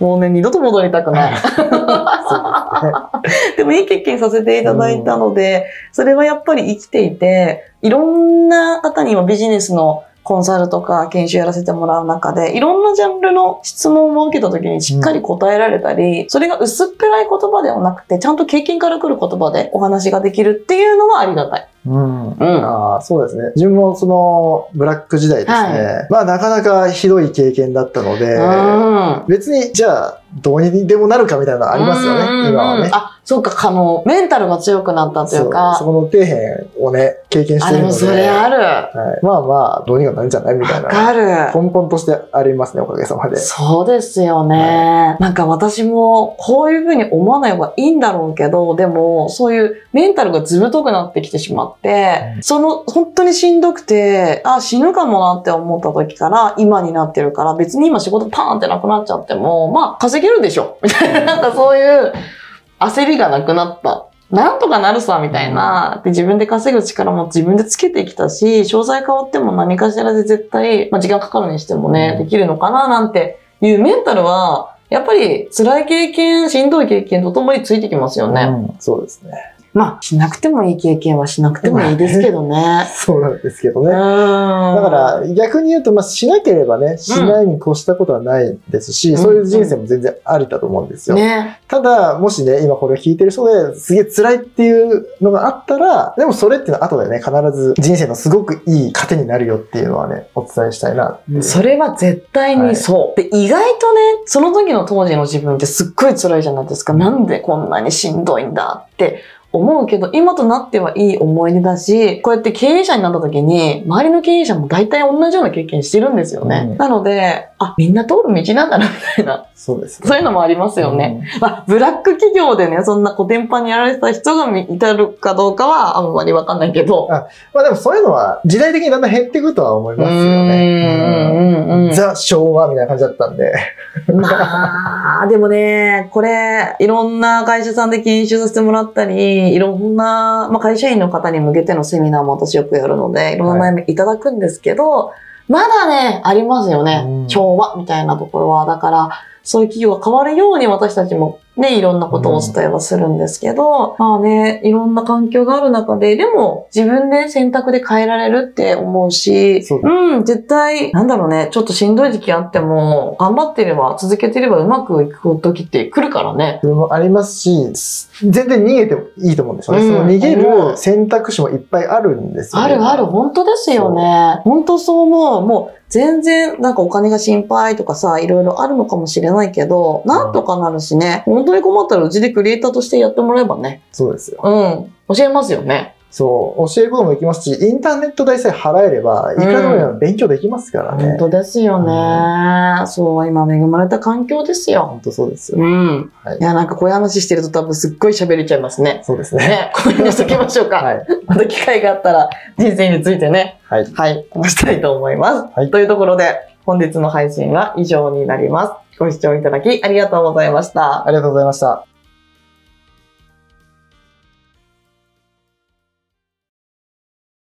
もうね、二度と戻りたくない。でもいい経験させていただいたので、それはやっぱり生きていて、いろんな方に今ビジネスのコンサルとか研修やらせてもらう中で、いろんなジャンルの質問を受けた時にしっかり答えられたり、うん、それが薄っぺらい言葉ではなくて、ちゃんと経験から来る言葉でお話ができるっていうのはありがたい。うん。うん、あそうですね。自分もその、ブラック時代ですね。はい、まあ、なかなかひどい経験だったので、うん、別に、じゃあ、どうにでもなるかみたいなのありますよね、今はね。あ、そうか、あの、メンタルが強くなったというか。そこの底辺をね、経験してるので。あ、でもそれある。はい、まあまあ、どうにかなるんじゃないみたいな。ある。根本としてありますね、おかげさまで。そうですよね。はい、なんか私も、こういうふうに思わない方がいいんだろうけど、でも、そういうメンタルがずぶとくなってきてしまって、うん、その、本当にしんどくて、あ、死ぬかもなって思った時から、今になってるから、別に今仕事パーンってなくなっちゃっても、まあ、稼げるでしょ みたいな、なんかそういう、焦りがなくなった。なんとかなるさ、みたいな。で、自分で稼ぐ力も自分でつけてきたし、詳細変わっても何かしらで絶対、まあ、時間かかるにしてもね、できるのかな、なんていうメンタルは、やっぱり辛い経験、しんどい経験とともについてきますよね。うん、そうですね。まあ、しなくてもいい経験はしなくてもいいですけどね。そうなんですけどね。だから、逆に言うと、まあ、しなければね、しないに越したことはないですし、うん、そういう人生も全然ありだと思うんですよ。ね、ただ、もしね、今これを聞いてる人ですげえ辛いっていうのがあったら、でもそれっていうのは後でね、必ず人生のすごくいい糧になるよっていうのはね、お伝えしたいなそれは絶対にそう、はい、で、意外とね、その時の当時の自分ってすっごい辛いじゃないですか。なんでこんなにしんどいんだって思うけど、今となってはいい思い出だし、こうやって経営者になった時に、周りの経営者も大体同じような経験してるんですよね。うん、なので、あ、みんな通る道なんだな、みたいな。そうです、ね、そういうのもありますよね。うん、まあ、ブラック企業でね、そんな古典版にやられてた人が至るかどうかはあんまりわかんないけど。あまあでもそういうのは時代的にだんだん減っていくとは思いますよね。ザ・昭和みたいな感じだったんで。まあ、でもね、これ、いろんな会社さんで研修させてもらったり、いろんな、まあ、会社員の方に向けてのセミナーも私よくやるので、いろんな悩みいただくんですけど、はい、まだね、ありますよね。調和みたいなところは。だから、そういう企業が変わるように私たちもね、いろんなことをお伝えはするんですけど、うん、まあね、いろんな環境がある中で、でも自分で選択で変えられるって思うし、ううん、絶対、なんだろうね、ちょっとしんどい時期あっても、頑張ってれば、続けてればうまくいく時って来るからね。ありますし、全然逃げてもいいと思うんですよね。うん、その逃げる選択肢もいっぱいあるんですよね。あるある、本当ですよね。本当そう思う。もう、全然なんかお金が心配とかさ、いろいろあるのかもしれないけど、なんとかなるしね、本当に困ったらうちでクリエイターとしてやってもらえばね。そうですよ。うん。教えますよね。そう、教えることもできますし、インターネット代さえ払えれば、いくらでも勉強できますからね。うん、本当ですよね、うん、そう、今恵まれた環境ですよ。本当そうですよ。うん。はい、いや、なんかこういう話してると多分すっごい喋れちゃいますね。そうですね。ね、これにしときましょうか。はい。また機会があったら、人生についてね。はい。はい。話したいと思います。はい。というところで、本日の配信は以上になります。ご視聴いただきありがとうございました。ありがとうございました。